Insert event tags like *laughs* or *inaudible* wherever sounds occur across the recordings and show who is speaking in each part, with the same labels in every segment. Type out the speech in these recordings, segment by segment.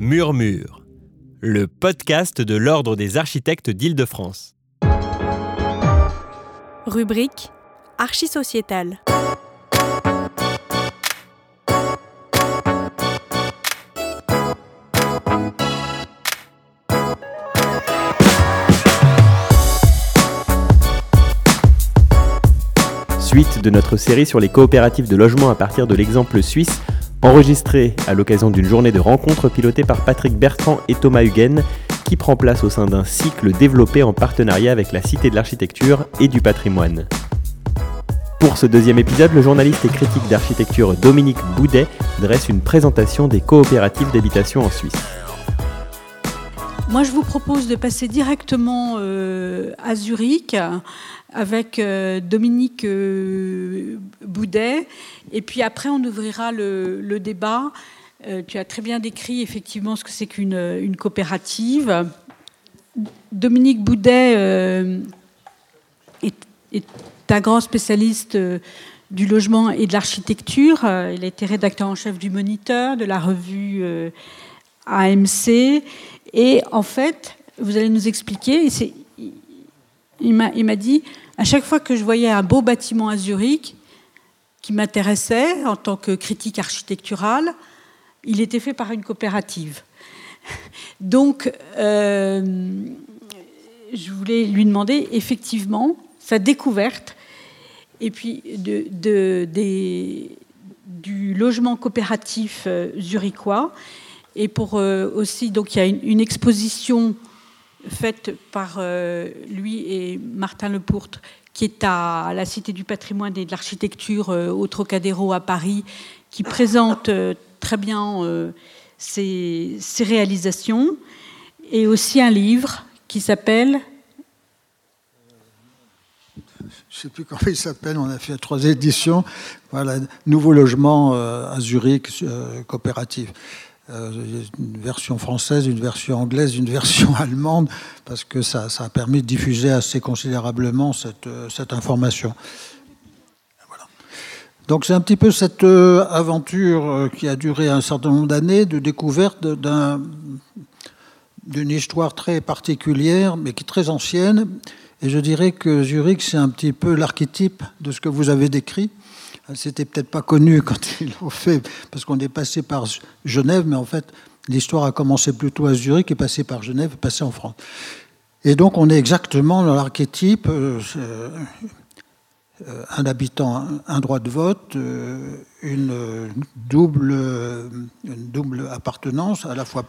Speaker 1: Murmure, le podcast de l'Ordre des architectes d'Île-de-France.
Speaker 2: Rubrique Archisociétale.
Speaker 1: Suite de notre série sur les coopératives de logement à partir de l'exemple suisse, enregistré à l'occasion d'une journée de rencontres pilotée par Patrick Bertrand et Thomas Huguen, qui prend place au sein d'un cycle développé en partenariat avec la Cité de l'Architecture et du Patrimoine. Pour ce deuxième épisode, le journaliste et critique d'architecture Dominique Boudet dresse une présentation des coopératives d'habitation en Suisse.
Speaker 3: Moi, je vous propose de passer directement euh, à Zurich avec euh, Dominique euh, Boudet. Et puis après, on ouvrira le, débat. tu as très bien décrit effectivement ce que c'est qu'une coopérative. Dominique Boudet est, un grand spécialiste du logement et de l'architecture. Il a été rédacteur en chef du Moniteur, de la revue AMC. Et en fait, vous allez nous expliquer, il m'a dit, à chaque fois que je voyais un beau bâtiment à Zurich qui m'intéressait en tant que critique architecturale, il était fait par une coopérative. *laughs* Donc, euh, je voulais lui demander effectivement sa découverte et puis du logement coopératif euh, zurichois et pour euh, aussi, donc il y a une, exposition faite par euh, lui et Martin Lepourtre, qui est à la Cité du patrimoine et de l'architecture euh, au Trocadéro à Paris, qui présente très bien ses, réalisations, et aussi un livre qui s'appelle
Speaker 4: je ne sais plus comment il s'appelle, on a fait trois éditions. Voilà, Nouveau logement à Zurich, coopérative. Euh, une version française, une version anglaise, une version *laughs* allemande, parce que ça, a permis de diffuser assez considérablement cette, euh, information. Donc c'est un petit peu cette euh, aventure qui a duré un certain nombre d'années de découverte d'une histoire très particulière, mais qui est très ancienne. Et je dirais que Zurich, c'est un petit peu l'archétype de ce que vous avez décrit. C'était peut-être pas connu *laughs* quand ils l'ont fait, parce qu'on est passé par Genève, mais en fait, l'histoire a commencé plutôt à Zurich, est passé par Genève, passé en France. Et donc, on est exactement dans l'archétype euh, euh, un habitant, un droit de vote, euh, une double, une double appartenance, à la fois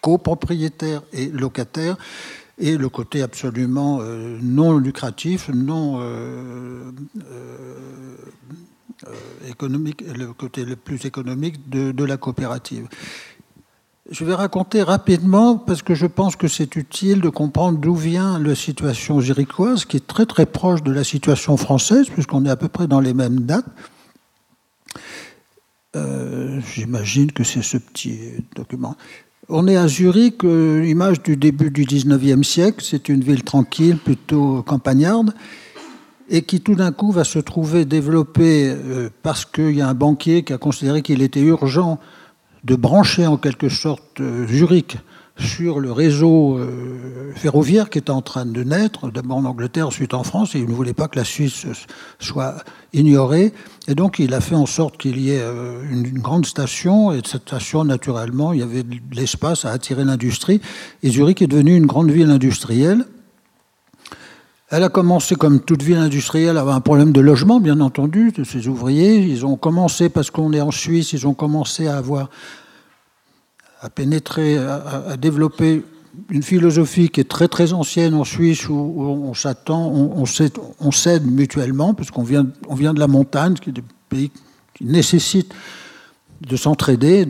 Speaker 4: copropriétaire et locataire, et le côté absolument non lucratif, non économique, le côté le plus économique de, la coopérative. Je vais raconter rapidement, parce que je pense que c'est utile de comprendre d'où vient la situation zurichoise, qui est très très proche de la situation française, puisqu'on est à peu près dans les mêmes dates. Euh, j'imagine que c'est ce petit document. On est à Zurich, euh, image du début du 19e siècle. C'est une ville tranquille, plutôt campagnarde et qui tout d'un coup va se trouver développé euh, parce qu'il y a un banquier qui a considéré qu'il était urgent de brancher en quelque sorte euh, Zurich sur le réseau euh, ferroviaire qui est en train de naître, d'abord en Angleterre, ensuite en France, et il ne voulait pas que la Suisse soit ignorée. Et donc il a fait en sorte qu'il y ait une grande station, et de cette station, naturellement, il y avait de l'espace à attirer l'industrie, et Zurich est devenue une grande ville industrielle. Elle a commencé, comme toute ville industrielle, à avoir un problème de logement, bien entendu, de ses ouvriers. Ils ont commencé, parce qu'on est en Suisse, ils ont commencé à avoir, à pénétrer, à, développer une philosophie qui est très très ancienne en Suisse, où, on s'attend, on, cède mutuellement, parce qu'on vient, on vient de la montagne, qui est des pays qui nécessitent de s'entraider.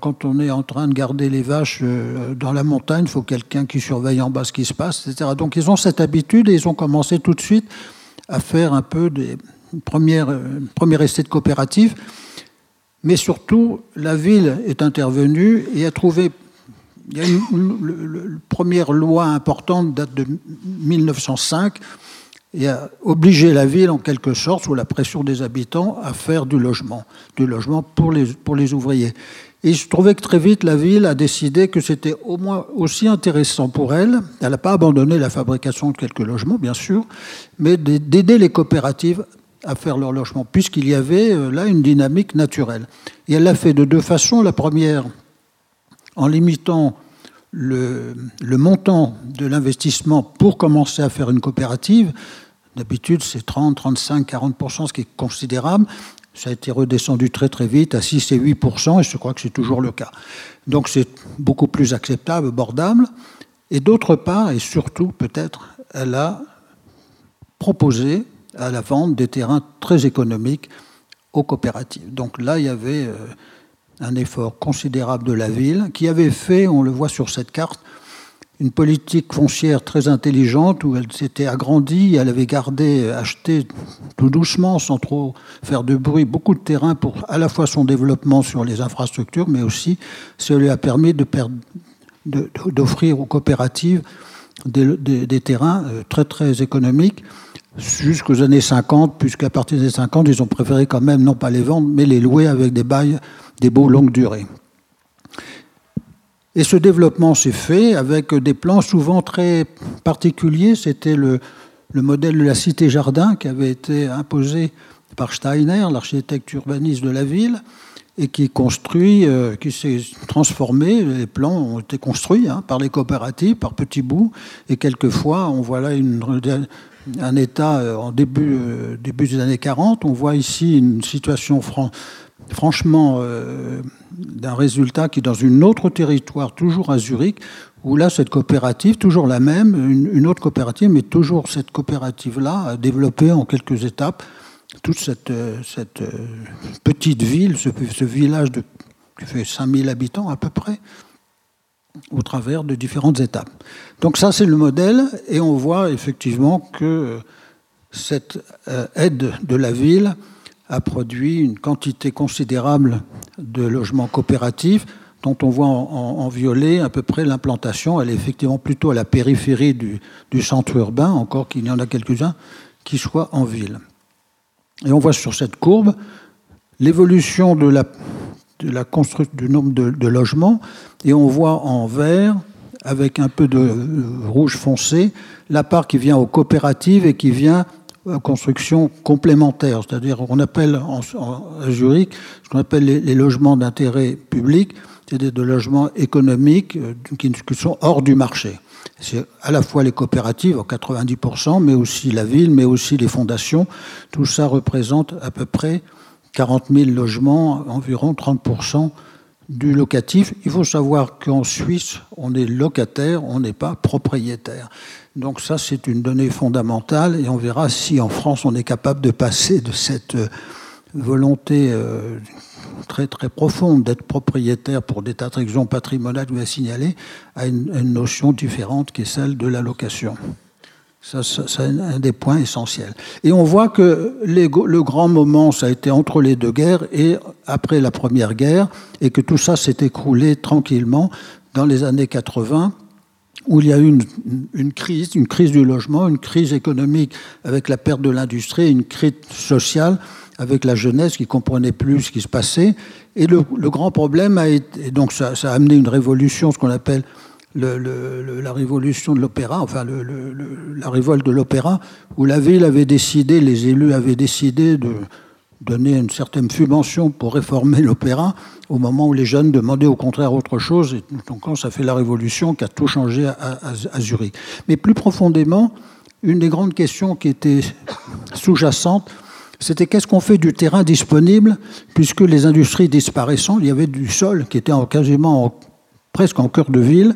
Speaker 4: Quand on est en train de garder les vaches euh, dans la montagne, il faut quelqu'un qui surveille en bas ce qui se passe, etc. Donc ils ont cette habitude et ils ont commencé tout de suite à faire un peu des premières, euh, premiers essais de coopérative. Mais surtout, la ville est intervenue et a trouvé. Il y a une, première loi importante date de 1905 et a obligé la ville, en quelque sorte, sous la pression des habitants, à faire du logement, du logement pour les, ouvriers. Et il se trouvait que très vite, la ville a décidé que c'était au moins aussi intéressant pour elle, elle n'a pas abandonné la fabrication de quelques logements, bien sûr, mais d'aider les coopératives à faire leur logement, puisqu'il y avait euh, là une dynamique naturelle. Et elle l'a fait de deux façons. La première, en limitant le montant de l'investissement pour commencer à faire une coopérative. D'habitude, c'est 30, 35, 40%, ce qui est considérable. Ça a été redescendu très très vite à 6 et 8%, et je crois que c'est toujours le cas. Donc c'est beaucoup plus acceptable, abordable. Et d'autre part, et surtout peut-être, elle a proposé à la vente des terrains très économiques aux coopératives. Donc là, il y avait euh, un effort considérable de la ville qui avait fait, on le voit sur cette carte, une politique foncière très intelligente où elle s'était agrandie, elle avait gardé, acheté tout doucement, sans trop faire de bruit, beaucoup de terrain pour à la fois son développement sur les infrastructures, mais aussi ça lui a permis d'offrir aux coopératives des, terrains euh, très très économiques jusqu'aux années 50, puisqu'à partir des années 50, ils ont préféré quand même non pas les vendre, mais les louer avec des bails, des baux longue durée. Et ce développement s'est fait avec des plans souvent très particuliers. C'était le, modèle de la cité-jardin qui avait été imposé par Steiner, l'architecte urbaniste de la ville, et qui construit, euh, qui s'est transformé. Les plans ont été construits hein, par les coopératives, par petits bouts, et quelquefois on voit là un état euh, en début, euh, début des années 40. On voit ici une situation franchement euh, d'un résultat qui, dans une autre territoire, toujours à Zurich, où là, cette coopérative, toujours la même, une, autre coopérative, mais toujours cette coopérative-là, a développé en quelques étapes toute cette, cette petite ville, ce, village de, qui fait 5000 habitants à peu près, au travers de différentes étapes. Donc ça, c'est le modèle, et on voit effectivement que cette euh, aide de la ville a produit une quantité considérable de logements coopératifs dont on voit en, violet à peu près l'implantation. Elle est effectivement plutôt à la périphérie du, centre urbain, encore qu'il y en a quelques-uns qui soient en ville. Et on voit sur cette courbe l'évolution de la, de la du nombre de logements, et on voit en vert avec un peu de rouge foncé, la part qui vient aux coopératives et qui vient aux constructions complémentaires, c'est-à-dire on appelle en, à Zurich ce qu'on appelle les, logements d'intérêt public, c'est-à-dire de logements économiques euh, qui, sont hors du marché. C'est à la fois les coopératives, en 90%, mais aussi la ville, mais aussi les fondations. Tout ça représente à peu près 40 000 logements, environ 30% du locatif. Il faut savoir qu'en Suisse, on est locataire, on n'est pas propriétaire. Donc ça, c'est une donnée fondamentale et on verra si en France, on est capable de passer de cette euh, volonté euh, très très profonde d'être propriétaire pour des tas patrimoniales vous avez signalées à une, une notion différente qui est celle de la location. Ça, c'est un des points essentiels. Et on voit que le grand moment, ça a été entre les deux guerres et après la Première Guerre, et que tout ça s'est écroulé tranquillement dans les années 80, où il y a eu une, crise, une crise du logement, une crise économique avec la perte de l'industrie, une crise sociale avec la jeunesse qui comprenait plus ce qui se passait. Et le, grand problème a été, donc ça, a amené une révolution, ce qu'on appelle le, la révolution de l'opéra, enfin la révolte de l'opéra, où la ville avait décidé, les élus avaient décidé de donner une certaine subvention pour réformer l'opéra, au moment où les jeunes demandaient au contraire autre chose. Et donc ça fait la révolution qui a tout changé à, Zurich. Mais plus profondément, une des grandes questions qui était sous-jacente, c'était qu'est-ce qu'on fait du terrain disponible, puisque les industries disparaissant, il y avait du sol qui était quasiment en presque en cœur de ville.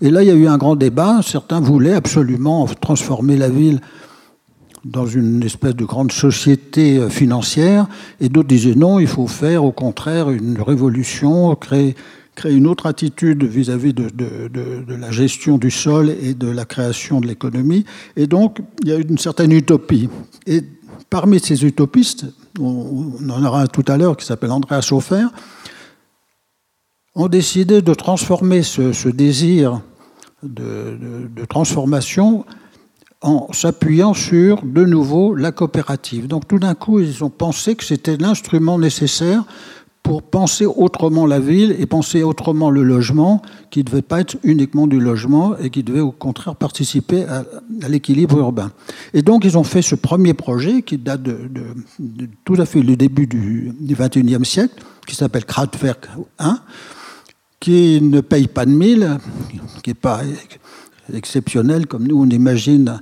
Speaker 4: Et là, il y a eu un grand débat. Certains voulaient absolument transformer la ville dans une espèce de grande société euh, financière, et d'autres disaient non, il faut faire au contraire une révolution, créer, une autre attitude vis-à-vis de, la gestion du sol et de la création de l'économie. Et donc, il y a une certaine utopie. Et parmi ces utopistes, on, en aura un tout à l'heure qui s'appelle Andreas Schofer, ont décidé de transformer ce, désir de, transformation en s'appuyant sur, de nouveau, la coopérative. Donc tout d'un coup, ils ont pensé que c'était l'instrument nécessaire pour penser autrement la ville et penser autrement le logement, qui ne devait pas être uniquement du logement et qui devait au contraire participer à, l'équilibre urbain. Et donc ils ont fait ce premier projet qui date de, tout à fait le début du, du 21e siècle, qui s'appelle Kraftwerk 1, qui ne paye pas de mille, qui n'est pas exceptionnel comme nous on imagine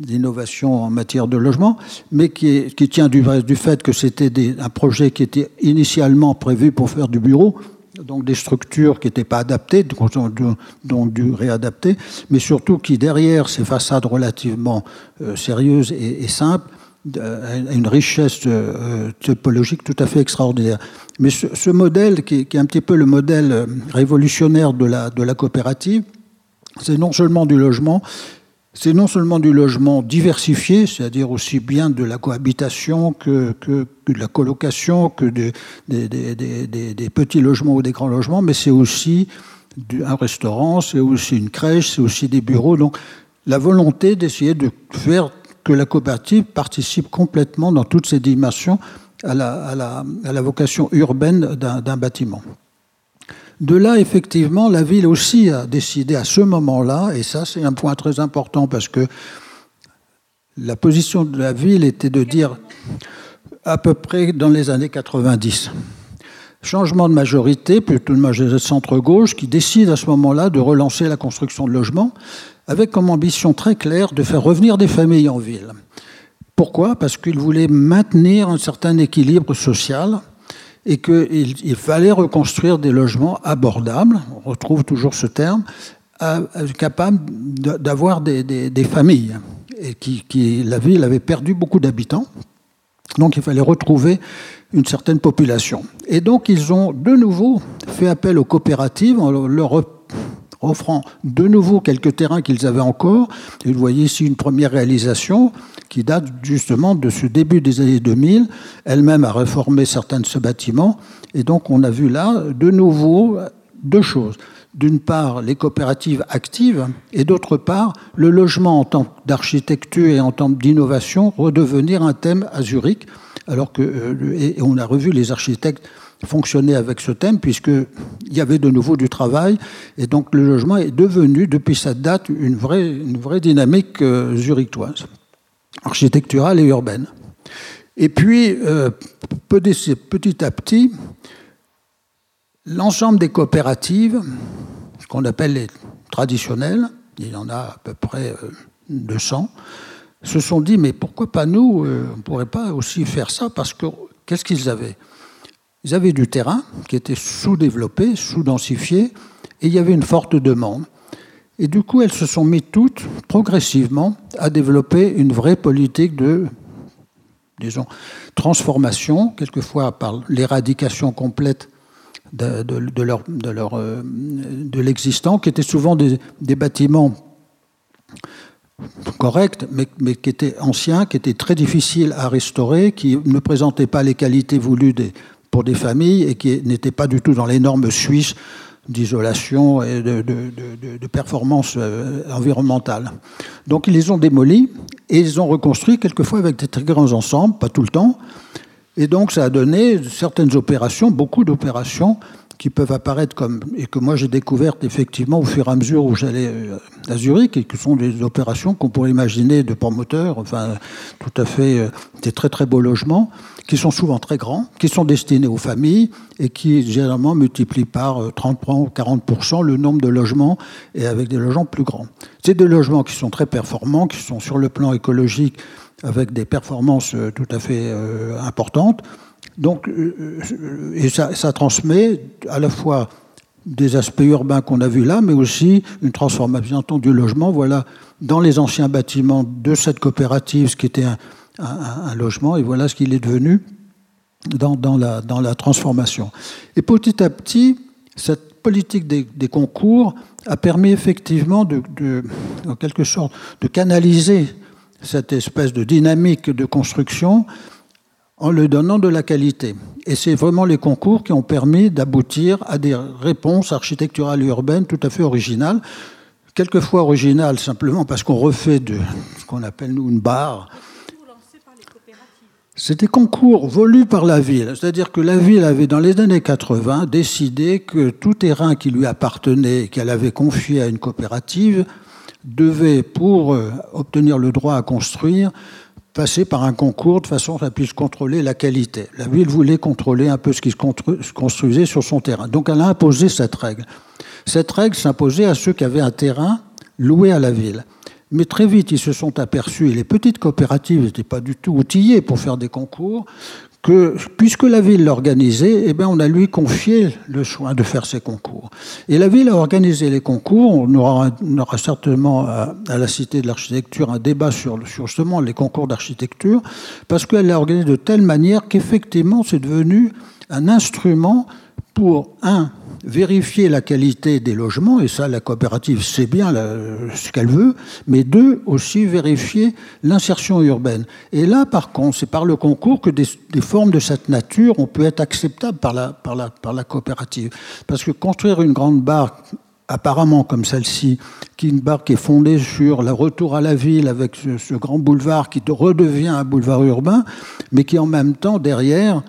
Speaker 4: d'innovation en matière de logement, mais qui, tient du, du, fait que c'était un projet qui était initialement prévu pour faire du bureau, donc des structures qui n'étaient pas adaptées, donc dû réadapter, mais surtout qui, derrière ces façades relativement euh, sérieuses et, simples, euh, a une richesse euh, topologique tout à fait extraordinaire. Mais ce, modèle, qui, est un petit peu le modèle révolutionnaire de la coopérative, c'est non seulement du logement, c'est non seulement du logement diversifié, c'est-à-dire aussi bien de la cohabitation que, de la colocation, que des, petits logements ou des grands logements, mais c'est aussi un restaurant, c'est aussi une crèche, c'est aussi des bureaux. Donc la volonté d'essayer de faire que la coopérative participe complètement dans toutes ses dimensions à la vocation urbaine d'un bâtiment. De là, effectivement, la ville aussi a décidé à ce moment-là, et ça c'est un point très important parce que la position de la ville était de dire à peu près dans les années 90. Changement de majorité, plutôt une majorité centre-gauche, qui décide à ce moment-là de relancer la construction de logements avec comme ambition très claire de faire revenir des familles en ville. Pourquoi? Parce qu'il voulait maintenir un certain équilibre social et qu'il il fallait reconstruire des logements abordables, on retrouve toujours ce terme, capables d'avoir des, familles. Et qui, qui, la ville avait perdu beaucoup d'habitants, donc il fallait retrouver une certaine population. Et donc ils ont de nouveau fait appel aux coopératives en leur offrant de nouveau quelques terrains qu'ils avaient encore. Et vous voyez ici une première réalisation qui date justement de ce début des années 2000. Elle-même a réformé certains de ce bâtiment. Et donc on a vu là de nouveau deux choses. D'une part, les coopératives actives, et d'autre part, le logement en tant d'architecture et en tant d'innovation redevenir un thème à Zurich, alors que, euh, et on a revu les architectes fonctionner avec ce thème, puisqu'il y avait de nouveau du travail, et donc le logement est devenu, depuis cette date, une vraie, une vraie dynamique euh, zurichoise, architecturale et urbaine. Et puis, euh, petit à petit, l'ensemble des coopératives, ce qu'on appelle les traditionnelles, il y en a à peu près 200, euh, se sont dit, mais pourquoi pas nous, on ne pourrait pas aussi faire ça, parce que qu'est-ce qu'ils avaient? Ils avaient du terrain qui était sous-développé, sous-densifié, et il y avait une forte demande. Et du coup, elles se sont mises toutes, progressivement, à développer une vraie politique de, disons, transformation, quelquefois par l'éradication complète de, euh, l'existant, qui étaient souvent des, des bâtiments corrects, mais, mais, qui étaient anciens, qui étaient très difficiles à restaurer, qui ne présentaient pas les qualités voulues des, pour des familles et qui n'étaient pas du tout dans les normes suisses d'isolation et de, performance euh, environnementale. Donc ils les ont démolis et ils ont reconstruit quelquefois avec des très grands ensembles, pas tout le temps. Et donc ça a donné certaines opérations, beaucoup d'opérations qui peuvent apparaître comme, et que moi j'ai découvertes effectivement au fur et à mesure où j'allais euh, à Zurich, et qui sont des opérations qu'on pourrait imaginer de promoteurs, enfin tout à fait euh, des très très beaux logements, qui sont souvent très grands, qui sont destinés aux familles et qui généralement multiplient par 30 euh, ou 40% le nombre de logements et avec des logements plus grands. C'est des logements qui sont très performants, qui sont sur le plan écologique avec des performances tout à fait importantes donc, euh, euh, et ça, ça, transmet à la fois des aspects urbains qu'on a vus là, mais aussi une transformation du logement. Voilà, dans les anciens bâtiments de cette coopérative, ce qui était un, logement, et voilà ce qu'il est devenu dans, la, transformation. Et petit à petit, cette politique des, concours a permis effectivement de, en quelque sorte, de canaliser cette espèce de dynamique de construction en le donnant de la qualité. Et c'est vraiment les concours qui ont permis d'aboutir à des réponses architecturales et urbaines tout à fait originales, quelquefois original simplement parce qu'on refait de ce qu'on appelle nous une barre. C'était concours volus par la ville. C'est-à-dire que la ville avait, dans les années 80, décidé que tout terrain qui lui appartenait, qu'elle avait confié à une coopérative, devait, pour euh, obtenir le droit à construire, passer par un concours de façon qu'elle puisse contrôler la qualité. La ville voulait contrôler un peu ce qui se construisait sur son terrain. Donc elle a imposé cette règle. Cette règle s'imposait à ceux qui avaient un terrain loué à la ville. Mais très vite, ils se sont aperçus, et les petites coopératives n'étaient pas du tout outillées pour faire des concours, que puisque la ville l'organisait, eh bien, on a lui confié le soin de faire ces concours. Et la ville a organisé les concours. On aura, certainement à, la Cité de l'Architecture un débat sur, sur justement les concours d'architecture, parce qu'elle l'a organisé de telle manière qu'effectivement, c'est devenu un instrument pour, un, vérifier la qualité des logements, et ça la coopérative sait bien ce qu'elle veut, mais deux, aussi vérifier l'insertion urbaine. Et là, par contre, c'est par le concours que des, formes de cette nature ont pu être acceptables par la, par, la, par la coopérative. Parce que construire une grande barque apparemment comme celle-ci, qui une barque est fondée sur le retour à la ville avec ce, ce grand boulevard qui redevient un boulevard urbain, mais qui en même temps, derrière,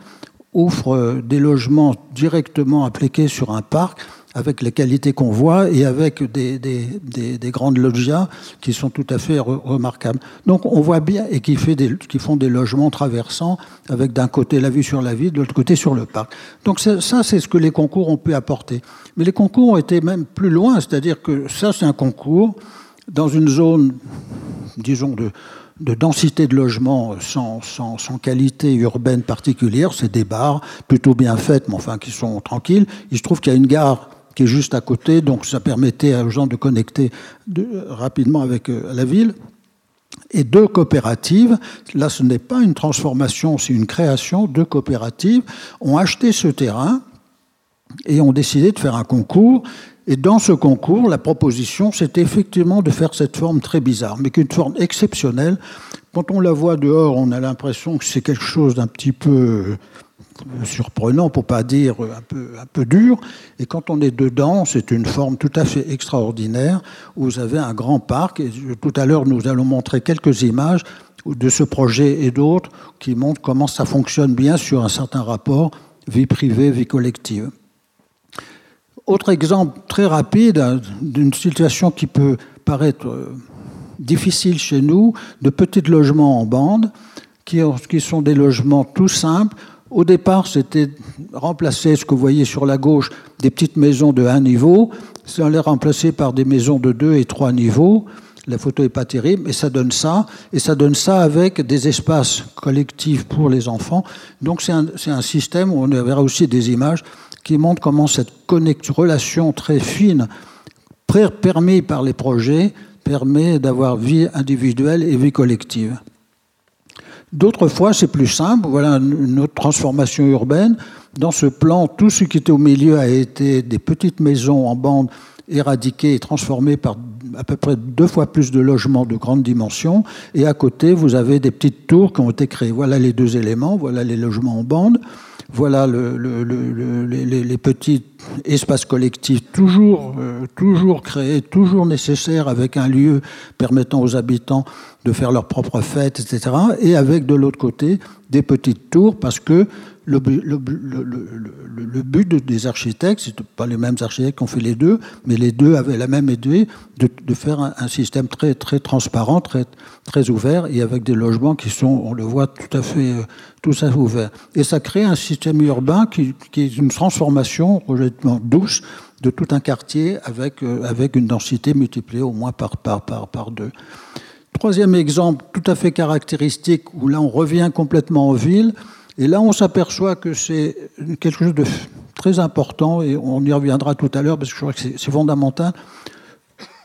Speaker 4: offre euh, des logements directement appliqués sur un parc avec les qualités qu'on voit et avec des, des, grandes loggias qui sont tout à fait remarquables. Donc on voit bien, et qui, qui font des logements traversants avec d'un côté la vue sur la ville, de l'autre côté sur le parc. Donc ça, c'est ce que les concours ont pu apporter. Mais les concours ont été même plus loin, c'est-à-dire que ça, c'est un concours dans une zone, disons, de, de densité de logements sans, sans, qualité urbaine particulière. C'est des bars plutôt bien faites, mais enfin qui sont tranquilles. Il se trouve qu'il y a une gare qui est juste à côté, donc ça permettait aux gens de connecter rapidement avec euh, la ville. Et deux coopératives, là ce n'est pas une transformation, c'est une création, deux coopératives ont acheté ce terrain et ont décidé de faire un concours et dans ce concours, la proposition, c'était effectivement de faire cette forme très bizarre, mais qu'une forme exceptionnelle. Quand on la voit dehors, on a l'impression que c'est quelque chose d'un petit peu euh, surprenant, pour pas dire un peu, un peu dur. Et quand on est dedans, c'est une forme tout à fait extraordinaire. Où vous avez un grand parc. Et tout à l'heure, nous allons montrer quelques images de ce projet et d'autres qui montrent comment ça fonctionne bien sur un certain rapport vie privée, vie collective. Autre exemple très rapide hein, d'une situation qui peut paraître euh, difficile chez nous, de petits logements en bande, qui, sont des logements tout simples. Au départ, c'était remplacer ce que vous voyez sur la gauche, des petites maisons de un niveau. Ça allait remplacer par des maisons de deux et trois niveaux. La photo n'est pas terrible, mais ça donne ça. Et ça donne ça avec des espaces collectifs pour les enfants. Donc c'est un, un, système où on verra aussi des images qui montre comment cette relation très fine permis par les projets permet d'avoir vie individuelle et vie collective. D'autres fois, c'est plus simple. Voilà une autre transformation urbaine. Dans ce plan, tout ce qui était au milieu a été des petites maisons en bande éradiquées et transformées par à peu près deux fois plus de logements de grande dimension. Et à côté, vous avez des petites tours qui ont été créées. Voilà les deux éléments. Voilà les logements en bande. Voilà les, petits espaces collectifs toujours, euh, toujours créés, toujours nécessaires, avec un lieu permettant aux habitants de faire leurs propres fêtes, etc. Et avec de l'autre côté des petites tours, parce que le, but des architectes, c'est pas les mêmes architectes qui ont fait les deux, mais les deux avaient la même idée de, faire un, système très, très transparent, très, très ouvert, et avec des logements qui sont, on le voit, tout à fait, euh, tout à fait ouverts. Et ça crée un système urbain qui, est une transformation relativement douce de tout un quartier avec, euh, avec une densité multipliée au moins par, par, par, par deux. Troisième exemple tout à fait caractéristique, où là on revient complètement en ville, et là, on s'aperçoit que c'est quelque chose de très important, et on y reviendra tout à l'heure, parce que je crois que c'est fondamental.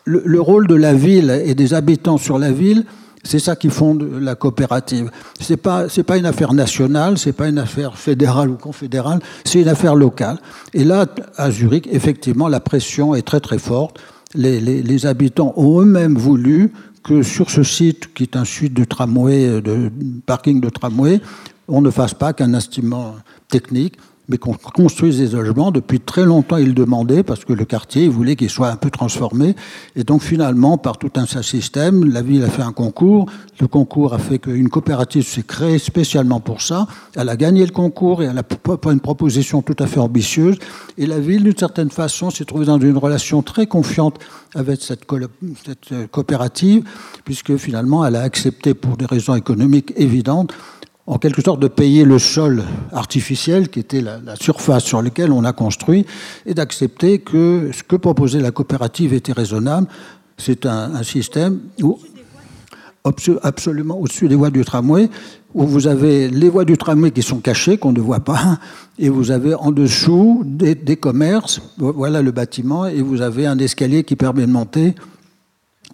Speaker 4: Le, rôle de la ville et des habitants sur la ville, c'est ça qui fonde la coopérative. C'est pas c'est pas une affaire nationale, c'est pas une affaire fédérale ou confédérale, c'est une affaire locale. Et là, à Zurich, effectivement, la pression est très très forte. Les, habitants ont eux-mêmes voulu que sur ce site, qui est un site de tramway, de parking de tramway, on ne fasse pas qu'un instrument technique, mais qu'on construise des logements. Depuis très longtemps, ils demandaient, parce que le quartier voulait qu'il soit un peu transformé. Et donc finalement, par tout un système, la ville a fait un concours. Le concours a fait qu'une coopérative s'est créée spécialement pour ça. Elle a gagné le concours et elle a une proposition tout à fait ambitieuse. Et la ville, d'une certaine façon, s'est trouvée dans une relation très confiante avec cette, cette euh, coopérative, puisque finalement, elle a accepté, pour des raisons économiques évidentes, en quelque sorte de payer le sol artificiel, qui était la, surface sur laquelle on a construit, et d'accepter que ce que proposait la coopérative était raisonnable. C'est un, système où, absolument au-dessus des voies du tramway, où vous avez les voies du tramway qui sont cachées, qu'on ne voit pas, et vous avez en dessous des, des commerces, voilà le bâtiment, et vous avez un escalier qui permet de monter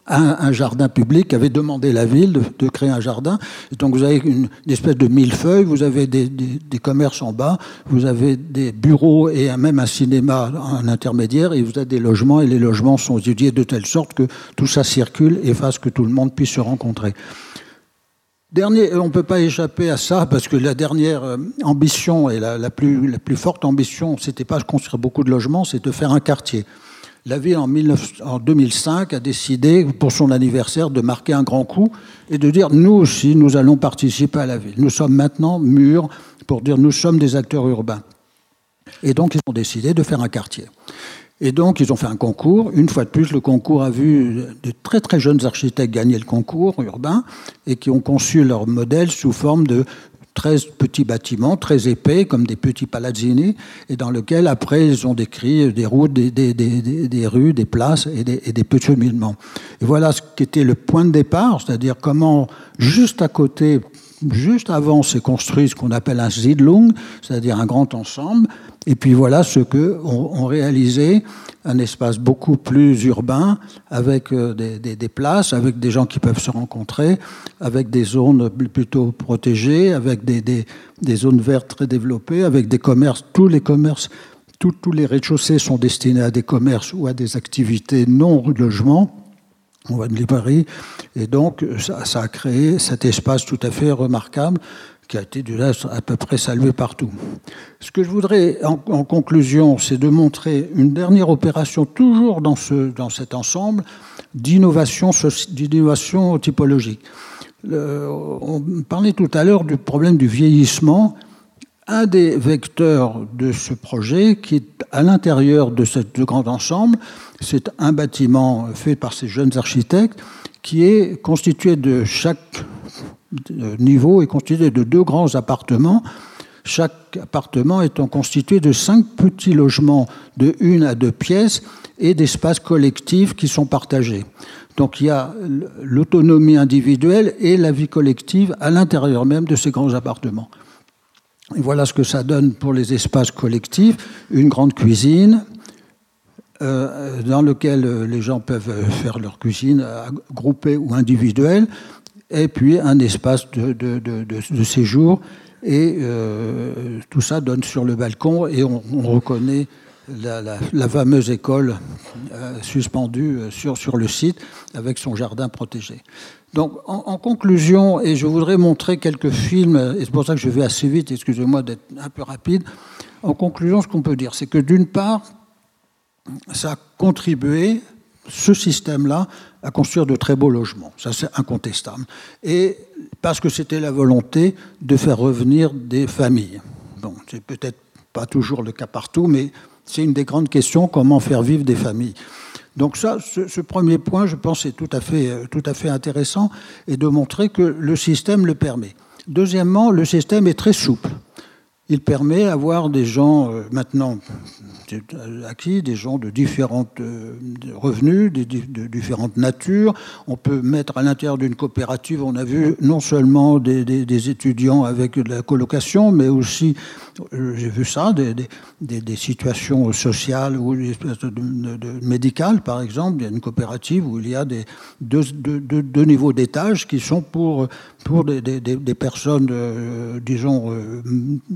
Speaker 4: un, jardin public, avait demandé la ville de, créer un jardin. Et donc vous avez une, espèce de millefeuille, vous avez des, commerces en bas, vous avez des bureaux et même un cinéma en intermédiaire, et vous avez des logements, et les logements sont étudiés de telle sorte que tout ça circule et fasse que tout le monde puisse se rencontrer. Dernier, on ne peut pas échapper à ça parce que la dernière euh, ambition et la, plus, la plus forte ambition, c'était pas de construire beaucoup de logements, c'est de faire un quartier la ville en, 2005 a décidé, pour son anniversaire, de marquer un grand coup et de dire nous aussi, nous allons participer à la ville. Nous sommes maintenant mûrs pour dire nous sommes des acteurs urbains. Et donc ils ont décidé de faire un quartier. Et donc ils ont fait un concours. Une fois de plus, le concours a vu de très très jeunes architectes gagner le concours urbain et qui ont conçu leur modèle sous forme de 13 petits bâtiments très épais, comme des petits palazzini, et dans lesquels, après, ils ont décrit des routes, des, des, des, rues, des places et des, et des petits cheminements. Et voilà ce qui était le point de départ, c'est-à-dire comment, juste à côté, juste avant, s'est construit ce qu'on appelle un Siedlung, c'est-à-dire un grand ensemble, et puis voilà ce que ont, réalisé un espace beaucoup plus urbain, avec euh, des, places, avec des gens qui peuvent se rencontrer, avec des zones plutôt protégées, avec des, zones vertes très développées, avec des commerces, tous les commerces, tous les rez-de-chaussée sont destinés à des commerces ou à des activités non logement. On va de librairie. Et donc, ça, a créé cet espace tout à fait remarquable qui a été du reste à peu près salué partout. Ce que je voudrais en, conclusion, c'est de montrer une dernière opération, toujours dans, ce, dans cet ensemble, d'innovation typologique. on parlait tout à l'heure du problème du vieillissement. Un des vecteurs de ce projet, qui est à l'intérieur de ce grand ensemble, c'est un bâtiment fait par ces jeunes architectes qui est constitué de chaque niveau est constitué de deux grands appartements, chaque appartement étant constitué de cinq petits logements de une à deux pièces et d'espaces collectifs qui sont partagés. Donc il y a l'autonomie individuelle et la vie collective à l'intérieur même de ces grands appartements. Voilà ce que ça donne pour les espaces collectifs. Une grande cuisine, euh, dans lequel les gens peuvent faire leur cuisine euh, groupée ou individuelle, et puis un espace de, séjour. Et euh, tout ça donne sur le balcon et on, reconnaît la, fameuse école euh, suspendue euh, sur, sur le site avec son jardin protégé. Donc, en, conclusion, et je voudrais montrer quelques films, et c'est pour ça que je vais assez vite, excusez-moi d'être un peu rapide. En conclusion, ce qu'on peut dire, c'est que d'une part, ça a contribué ce système-là à construire de très beaux logements. Ça, c'est incontestable. Et parce que c'était la volonté de faire revenir des familles. Bon, c'est peut-être pas toujours le cas partout, mais c'est une des grandes questions comment faire vivre des familles. Donc ça, ce, premier point, je pense, est tout à fait, tout à fait intéressant et de montrer que le système le permet. Deuxièmement, le système est très souple. Il permet d'avoir des gens euh, maintenant acquis, des gens de différents euh, revenus, de différentes natures. On peut mettre à l'intérieur d'une coopérative, on a vu non seulement des, étudiants avec de la colocation, mais aussi, euh, j'ai vu ça, des, situations sociales ou de, médicales, par exemple. Il y a une coopérative où il y a des, deux, deux, niveaux d'étage qui sont pour, pour des, personnes, disons,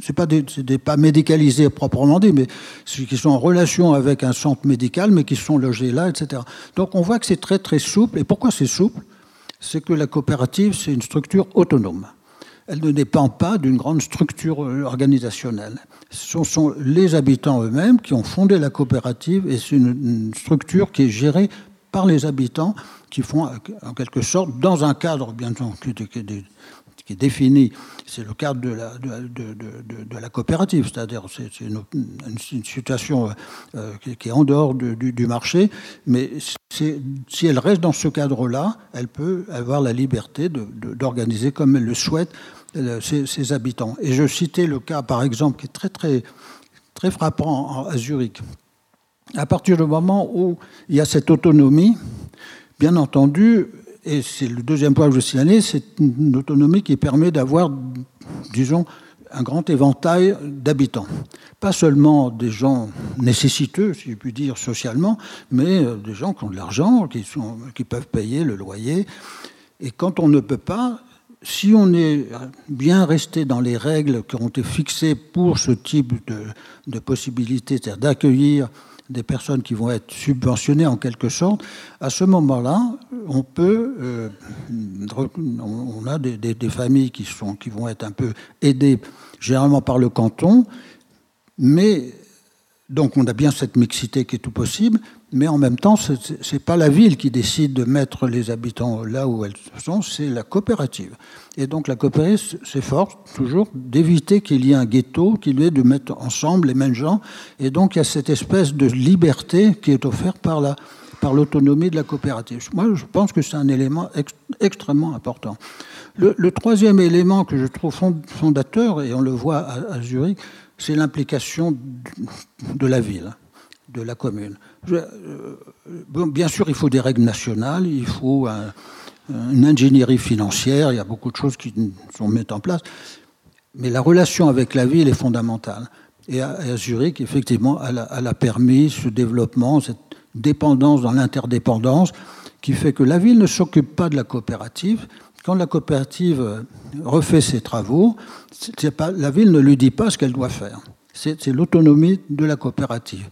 Speaker 4: c'est pas, des, pas médicalisés proprement dit, mais qui sont en relation avec un centre médical, mais qui sont logés là, etc. Donc on voit que c'est très très souple. Et pourquoi c'est souple? C'est que la coopérative, c'est une structure autonome. Elle ne dépend pas d'une grande structure organisationnelle. Ce sont les habitants eux-mêmes qui ont fondé la coopérative et c'est une, structure qui est gérée par les habitants qui font en quelque sorte dans un cadre bien qui, qui est défini, c'est le cadre de la, coopérative, c'est-à-dire c'est une, une, situation euh, qui, est en dehors du, marché, mais si elle reste dans ce cadre-là, elle peut avoir la liberté d'organiser comme elle le souhaite euh, ses, habitants. Et je citais le cas, par exemple, qui est très très très frappant à Zurich. À partir du moment où il y a cette autonomie, bien entendu, et c'est le deuxième point que je signalais, c'est une autonomie qui permet d'avoir, disons, un grand éventail d'habitants. Pas seulement des gens nécessiteux, si je puis dire, socialement, mais euh, des gens qui ont de l'argent, qui, qui peuvent payer le loyer. Et quand on ne peut pas, si on est bien resté dans les règles qui ont été fixées pour ce type de, de possibilité, c'est-à-dire d'accueillir des personnes qui vont être subventionnées en quelque sorte, à ce moment-là, on peut, euh, on a des, des, familles qui, sont, qui vont être un peu aidées généralement par le canton, mais donc on a bien cette mixité qui est tout possible, mais en même temps, ce n'est pas la ville qui décide de mettre les habitants là où elles sont, c'est la coopérative. Et donc la coopérative s'efforce toujours d'éviter qu'il y ait un ghetto, qu'il y ait de mettre ensemble les mêmes gens. Et donc il y a cette espèce de liberté qui est offerte par la par l'autonomie de la coopérative. Moi, je pense que c'est un élément extrêmement important. Le, troisième élément que je trouve fondateur, et on le voit à Zurich, c'est l'implication de la ville, de la commune. Euh, bien sûr, il faut des règles nationales, il faut une ingénierie financière, il y a beaucoup de choses qui sont mises en place, mais la relation avec la ville est fondamentale. Et à, Zurich, effectivement, elle a, permis ce développement, cette dépendance dans l'interdépendance, qui fait que la ville ne s'occupe pas de la coopérative. Quand la coopérative refait ses travaux, la ville ne lui dit pas ce qu'elle doit faire. C'est l'autonomie de la coopérative.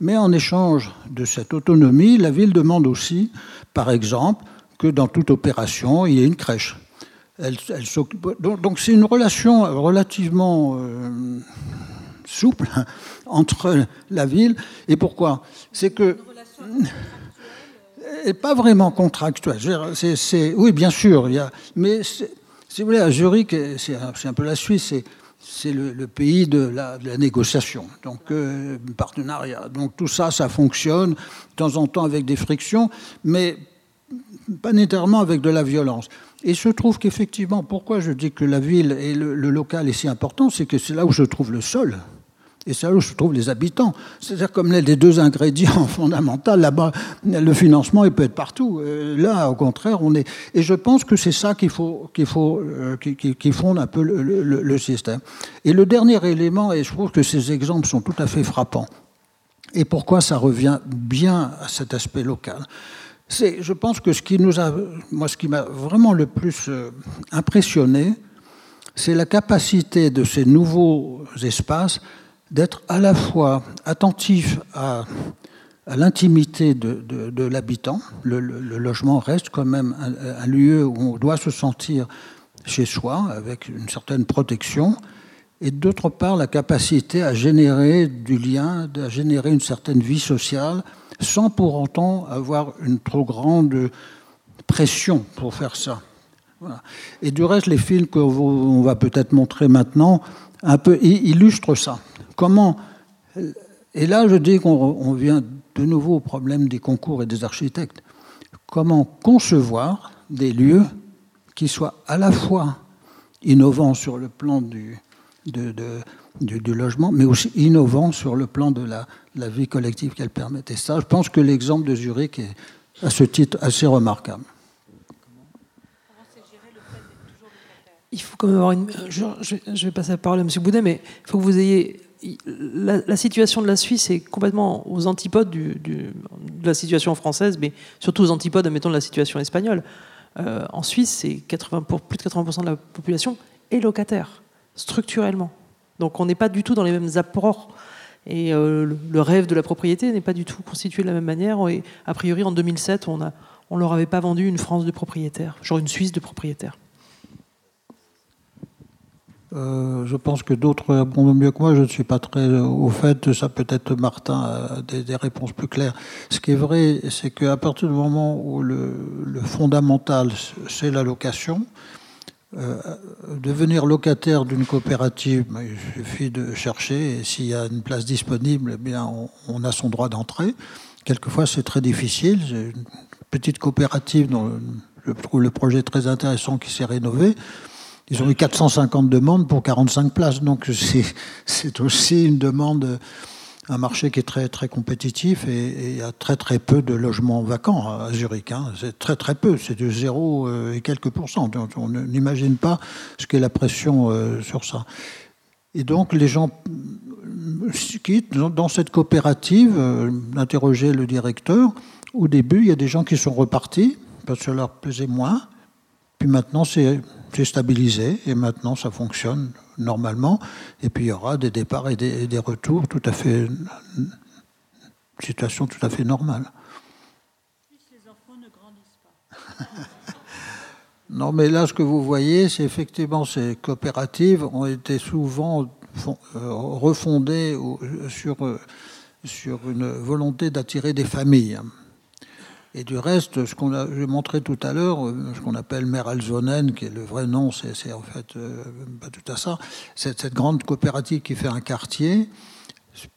Speaker 4: Mais en échange de cette autonomie, la ville demande aussi, par exemple, que dans toute opération, il y ait une crèche. Donc c'est une relation relativement euh, souple *laughs* entre la ville et pourquoi? C'est que et pas vraiment contractuelle. C'est, oui, bien sûr, mais si vous voulez, à Zurich, c'est un, peu la Suisse, c'est le, pays de la, négociation, donc euh, partenariat. Donc tout ça, ça fonctionne de temps en temps avec des frictions, mais pas nécessairement avec de la violence. Et je trouve qu'effectivement, pourquoi je dis que la ville et le, le local est si important, c'est que c'est là où je trouve le sol. Et c'est là où je trouve les habitants. C'est-à-dire comme les deux ingrédients *laughs* fondamentaux, là-bas, le financement, il peut être partout. Euh, là, au contraire, on est... Et je pense que c'est ça qu'il faut, qu'il faut, euh, qui, fonde un peu le, système. Et le dernier élément, et je trouve que ces exemples sont tout à fait frappants, et pourquoi ça revient bien à cet aspect local, c'est, je pense que ce qui nous a... Moi, ce qui m'a vraiment le plus euh, impressionné, c'est la capacité de ces nouveaux espaces d'être à la fois attentif à, l'intimité de, l'habitant. Le, logement reste quand même un, lieu où on doit se sentir chez soi, avec une certaine protection, et d'autre part la capacité à générer du lien, à générer une certaine vie sociale, sans pour autant avoir une trop grande pression pour faire ça. Et du reste, les films qu'on va peut-être montrer maintenant un peu illustrent ça. Comment Et là, je dis qu'on vient de nouveau au problème des concours et des architectes. Comment concevoir des lieux qui soient à la fois innovants sur le plan du, logement, mais aussi innovants sur le plan de la, la vie collective qu'elle permet. Et ça, je pense que l'exemple de Zurich est à ce titre assez remarquable.
Speaker 5: Il faut quand même avoir une. Je, vais passer la parole à M. Boudet, mais il faut que vous ayez la, situation de la Suisse est complètement aux antipodes de la situation française, mais surtout aux antipodes, admettons, de la situation espagnole. Euh, en Suisse, c'est 80 pour, plus de 80% de la population est locataire, structurellement. Donc on n'est pas du tout dans les mêmes apports. Et euh, le, rêve de la propriété n'est pas du tout constitué de la même manière. Et a priori, en 2007, on ne on leur avait pas vendu une France de propriétaires, genre une Suisse de propriétaires.
Speaker 4: Euh, je pense que d'autres répondent mieux que moi. Je ne suis pas très au fait. Ça peut-être Martin a des, réponses plus claires. Ce qui est vrai, c'est qu'à partir du moment où le, fondamental, c'est la location, euh, devenir locataire d'une coopérative, ben, il suffit de chercher et s'il y a une place disponible, eh bien, on, a son droit d'entrée. Quelquefois, c'est très difficile. Une petite coopérative dont je trouve le projet très intéressant qui s'est rénové. Ils ont eu 450 demandes pour 45 places. Donc c'est aussi une demande, un marché qui est très, très compétitif et il y a très très peu de logements vacants à Zurich. Hein. C'est très très peu, c'est de zéro euh, et quelques pourcents. on n'imagine pas ce qu'est la pression euh, sur ça. Et donc les gens quittent dans cette coopérative, euh, le directeur. Au début, il y a des gens qui sont repartis parce que ça leur plaisait moins. Puis maintenant, c'est stabilisé et maintenant, ça fonctionne normalement. Et puis, il y aura des départs et des, retours tout à fait. Une situation tout à fait normale. Les enfants ne grandissent pas. *laughs* non, mais là, ce que vous voyez, c'est effectivement ces coopératives ont été souvent euh, refondées sur, euh, sur une volonté d'attirer des familles. Et du reste, ce qu'on a, j'ai montré tout à l'heure, euh, ce qu'on appelle Meralzonen, qui est le vrai nom, c'est, en fait euh, pas tout à ça, cette grande coopérative qui fait un quartier.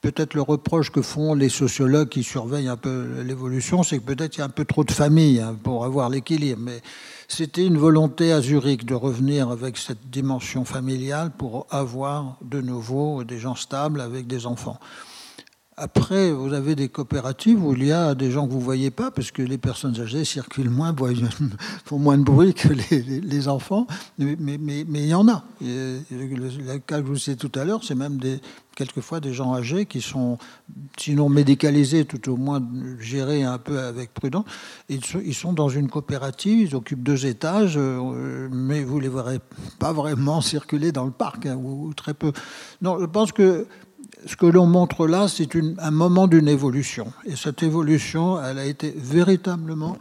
Speaker 4: Peut-être le reproche que font les sociologues qui surveillent un peu l'évolution, c'est que peut-être il y a un peu trop de familles hein, pour avoir l'équilibre. Mais c'était une volonté à Zurich de revenir avec cette dimension familiale pour avoir de nouveau des gens stables avec des enfants. Après, vous avez des coopératives où il y a des gens que vous ne voyez pas, parce que les personnes âgées circulent moins, *laughs* font moins de bruit que les, enfants, mais, il y en a. le, cas que je vous citez tout à l'heure, c'est même des, quelquefois des gens âgés qui sont, sinon médicalisés, tout au moins gérés un peu avec prudence. Ils sont, dans une coopérative, ils occupent deux étages, euh, mais vous ne les verrez pas vraiment *laughs* circuler dans le parc, hein, ou très peu. Non, je pense que ce que l'on montre là, c'est un moment d'une évolution. Et cette évolution, elle a été véritablement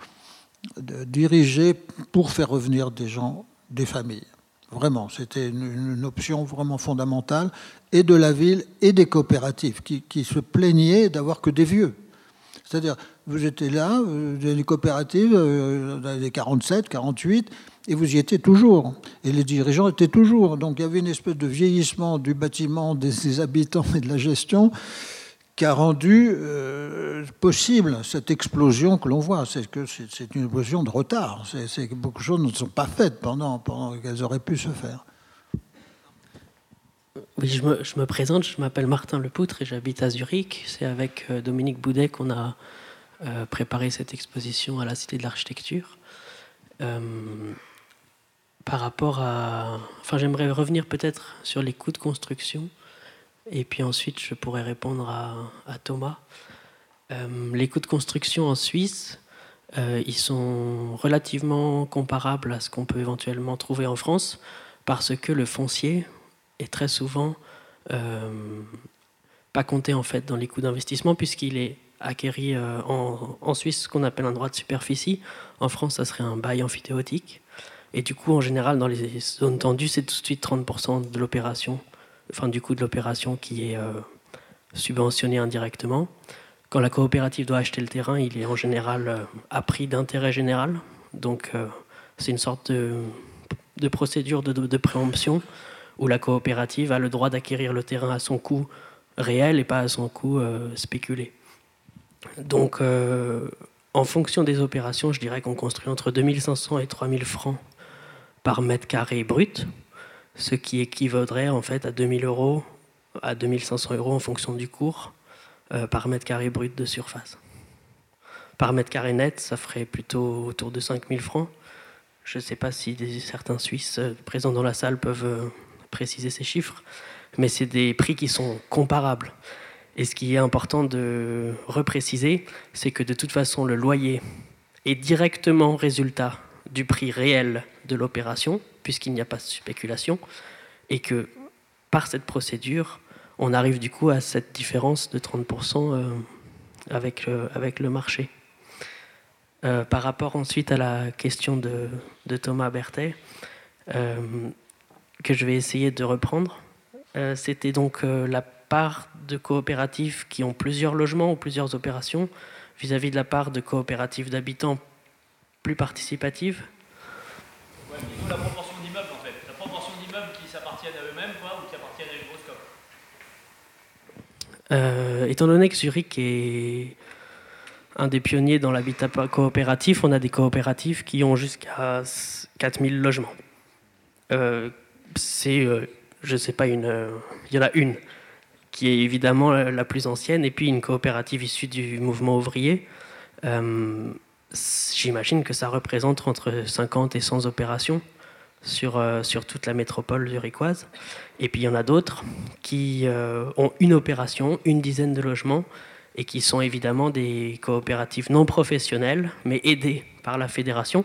Speaker 4: dirigée pour faire revenir des gens, des familles. Vraiment, c'était une, option vraiment fondamentale, et de la ville et des coopératives, qui, qui se plaignaient d'avoir que des vieux. C'est-à-dire, vous étiez là, vous avez des coopératives, euh, dans les 47, 48, et vous y étiez toujours. Et les dirigeants étaient toujours. Donc il y avait une espèce de vieillissement du bâtiment, des, habitants et de la gestion qui a rendu euh, possible cette explosion que l'on voit. C'est que c'est une explosion de retard. C'est que beaucoup de choses ne sont pas faites pendant, pendant qu'elles auraient pu se faire.
Speaker 6: Oui, je me, présente, je m'appelle Martin Lepoutre et j'habite à Zurich. C'est avec euh, Dominique Boudet qu'on a euh, préparé cette exposition à la Cité de l'Architecture. Par rapport à... Enfin, j'aimerais revenir peut-être sur les coûts de construction, et puis ensuite je pourrais répondre à, Thomas. Euh, les coûts de construction en Suisse, euh, ils sont relativement comparables à ce qu'on peut éventuellement trouver en France, parce que le foncier est très souvent euh, pas compté en fait dans les coûts d'investissement, puisqu'il est acquéri en, en Suisse ce qu'on appelle un droit de superficie. En France, ça serait un bail amphithéotique. Et du coup, en général, dans les zones tendues, c'est tout de suite 30% de l'opération, enfin du coût de l'opération qui est euh, subventionné indirectement. Quand la coopérative doit acheter le terrain, il est en général euh, à prix d'intérêt général. Donc euh, c'est une sorte de, procédure de, préemption où la coopérative a le droit d'acquérir le terrain à son coût réel et pas à son coût spéculé. Donc en fonction des opérations, je dirais qu'on construit entre 2500 et 3000 francs par mètre carré brut, ce qui équivaudrait en fait à 2000 euros, à 2500 euros en fonction du cours euh, par mètre carré brut de surface. Par mètre carré net, ça ferait plutôt autour de 5000 francs. Je ne sais pas si certains Suisses euh, présents dans la salle peuvent euh, préciser ces chiffres, mais c'est des prix qui sont comparables. Et ce qui est important de repréciser, c'est que de toute façon, le loyer est directement résultat du prix réel de l'opération, puisqu'il n'y a pas de spéculation, et que par cette procédure, on arrive du coup à cette différence de 30% euh, avec, le, marché. Euh, par rapport ensuite à la question de, Thomas Berthet, euh, que je vais essayer de reprendre. C'était donc la part de coopératives qui ont plusieurs logements ou plusieurs opérations vis-à-vis de la part de coopératives d'habitants plus participatives.
Speaker 7: La proportion d'immeubles en fait. La proportion d'immeubles qui s'appartiennent à eux-mêmes quoi, ou qui appartiennent à une grosse COP.
Speaker 6: Euh, étant donné que Zurich est un des pionniers dans l'habitat coopératif, on a des coopératives qui ont jusqu'à 4000 logements. Euh, c'est, euh, je sais pas, une, euh, il y en a une qui est évidemment la plus ancienne, et puis une coopérative issue du mouvement ouvrier. Euh, J'imagine que ça représente entre 50 et 100 opérations sur, euh, sur toute la métropole zurichoise. Et puis il y en a d'autres qui euh, ont une opération, une dizaine de logements, et qui sont évidemment des coopératives non professionnelles, mais aidées par la fédération.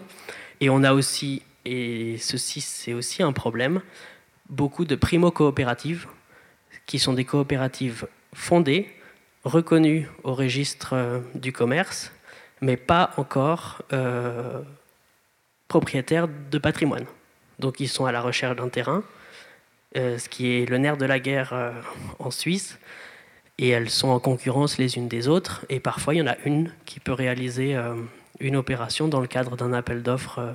Speaker 6: Et on a aussi, et ceci c'est aussi un problème, beaucoup de primo-coopératives, qui sont des coopératives fondées, reconnues au registre euh, du commerce, mais pas encore euh, propriétaires de patrimoine. Donc ils sont à la recherche d'un terrain, euh, ce qui est le nerf de la guerre euh, en Suisse, et elles sont en concurrence les unes des autres, et parfois il y en a une qui peut réaliser euh, une opération dans le cadre d'un appel d'offres euh,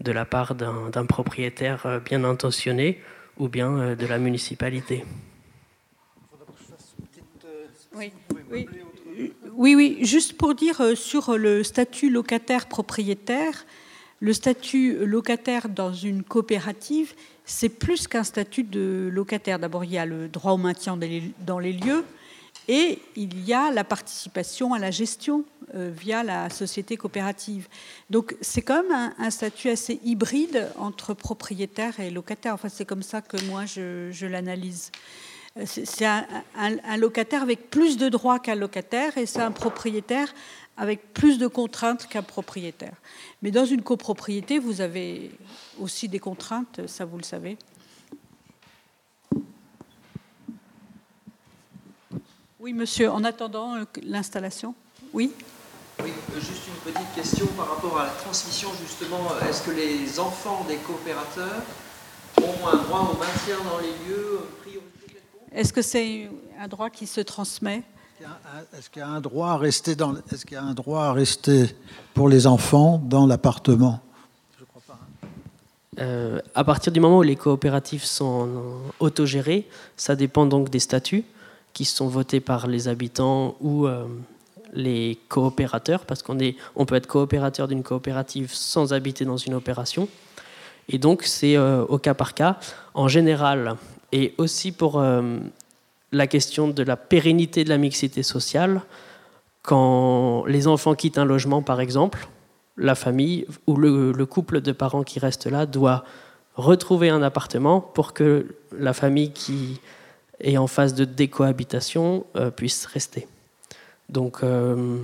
Speaker 6: de la part d'un propriétaire euh, bien intentionné ou bien euh, de la municipalité.
Speaker 3: Oui, oui. Oui, oui, juste pour dire euh, sur le statut locataire-propriétaire, le statut locataire dans une coopérative, c'est plus qu'un statut de locataire. D'abord, il y a le droit au maintien dans les- lieux et il y a la participation à la gestion euh, via la société coopérative. Donc, c'est quand même un, statut assez hybride entre propriétaire et locataire. Enfin, c'est comme ça que moi, je l'analyse. Euh, C'est un, locataire avec plus de droits qu'un locataire et c'est un propriétaire avec plus de contraintes qu'un propriétaire. Mais dans une copropriété, vous avez aussi des contraintes, ça vous le savez. Oui, monsieur, en attendant euh, l'installation. Oui
Speaker 8: Oui, euh, juste une petite question par rapport à la transmission justement. Euh, Est-ce que les enfants des coopérateurs ont un droit au maintien dans les lieux, priorité quelconque
Speaker 3: Est-ce que c'est un droit qui se transmet?
Speaker 4: Est-ce qu'il y a un droit à rester dans Est-ce qu'il y a un droit à rester pour les enfants dans l'appartement?
Speaker 6: Euh, à partir du moment où les coopératives sont autogérées, ça dépend donc des statuts qui sont votés par les habitants ou euh, les coopérateurs, parce qu'on est, on peut être coopérateur d'une coopérative sans habiter dans une opération. Et donc c'est euh, au cas par cas. En général, et aussi pour euh, la question de la pérennité de la mixité sociale, quand les enfants quittent un logement, par exemple, la famille ou le, le couple de parents qui reste là doit retrouver un appartement pour que la famille qui est en phase de décohabitation euh, puisse rester. Donc, euh,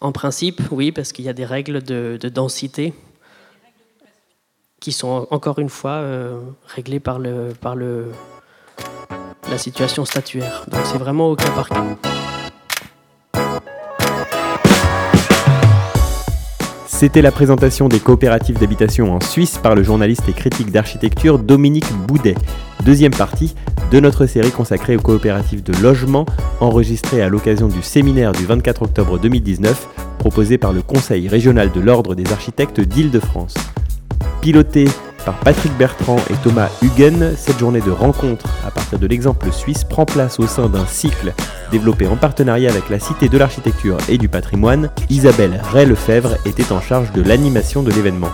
Speaker 6: en principe, oui, parce qu'il y a des règles de densité qui sont encore une fois euh, réglées par, la situation statuaire. Donc c'est vraiment au cas par cas.
Speaker 1: C'était la présentation des coopératives d'habitation en Suisse par le journaliste et critique d'architecture Dominique Boudet. Deuxième partie de notre série consacrée aux coopératives de logement, enregistrée à l'occasion du séminaire du 24 octobre 2019, proposé par le Conseil régional de l'Ordre des architectes d'Île-de-France. Pilotée par Patrick Bertrand et Thomas Huguen, cette journée de rencontre à partir de l'exemple suisse prend place au sein d'un cycle développé en partenariat avec la Cité de l'Architecture et du Patrimoine. Isabelle Ray-Lefebvre était en charge de l'animation de l'événement.